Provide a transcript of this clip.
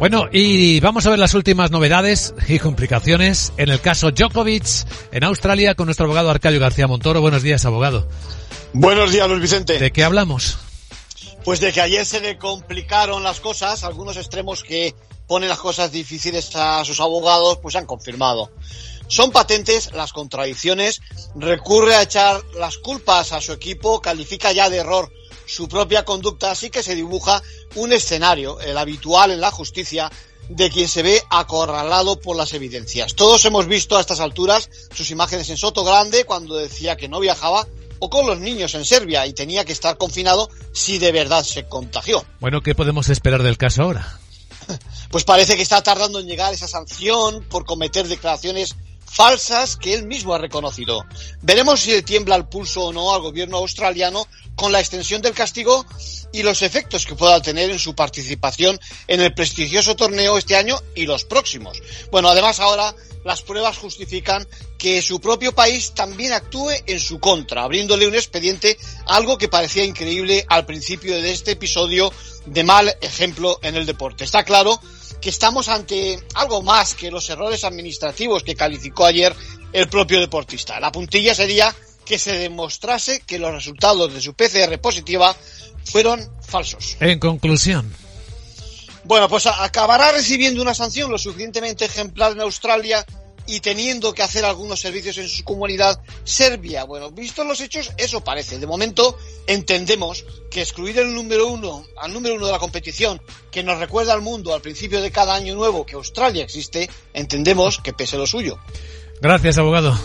Bueno, y vamos a ver las últimas novedades y complicaciones en el caso Djokovic en Australia con nuestro abogado Arcadio García Montoro. Buenos días, abogado. Buenos días, Luis Vicente. ¿De qué hablamos? Pues de que ayer se le complicaron las cosas, algunos extremos que ponen las cosas difíciles a sus abogados, pues han confirmado. Son patentes las contradicciones, recurre a echar las culpas a su equipo, califica ya de error su propia conducta, así que se dibuja un escenario, el habitual en la justicia, de quien se ve acorralado por las evidencias. Todos hemos visto a estas alturas sus imágenes en Soto Grande cuando decía que no viajaba o con los niños en Serbia y tenía que estar confinado si de verdad se contagió. Bueno, ¿qué podemos esperar del caso ahora? Pues parece que está tardando en llegar esa sanción por cometer declaraciones falsas que él mismo ha reconocido. Veremos si le tiembla el pulso o no al gobierno australiano con la extensión del castigo y los efectos que pueda tener en su participación en el prestigioso torneo este año y los próximos. Bueno, además ahora las pruebas justifican que su propio país también actúe en su contra, abriéndole un expediente, algo que parecía increíble al principio de este episodio de mal ejemplo en el deporte. Está claro que estamos ante algo más que los errores administrativos que calificó ayer el propio deportista. La puntilla sería que se demostrase que los resultados de su PCR positiva fueron falsos. En conclusión. Bueno, pues acabará recibiendo una sanción lo suficientemente ejemplar en Australia y teniendo que hacer algunos servicios en su comunidad Serbia. Bueno, vistos los hechos, eso parece. De momento entendemos que excluir el número uno, al número uno de la competición, que nos recuerda al mundo al principio de cada año nuevo que Australia existe, entendemos que pese lo suyo. Gracias, abogado.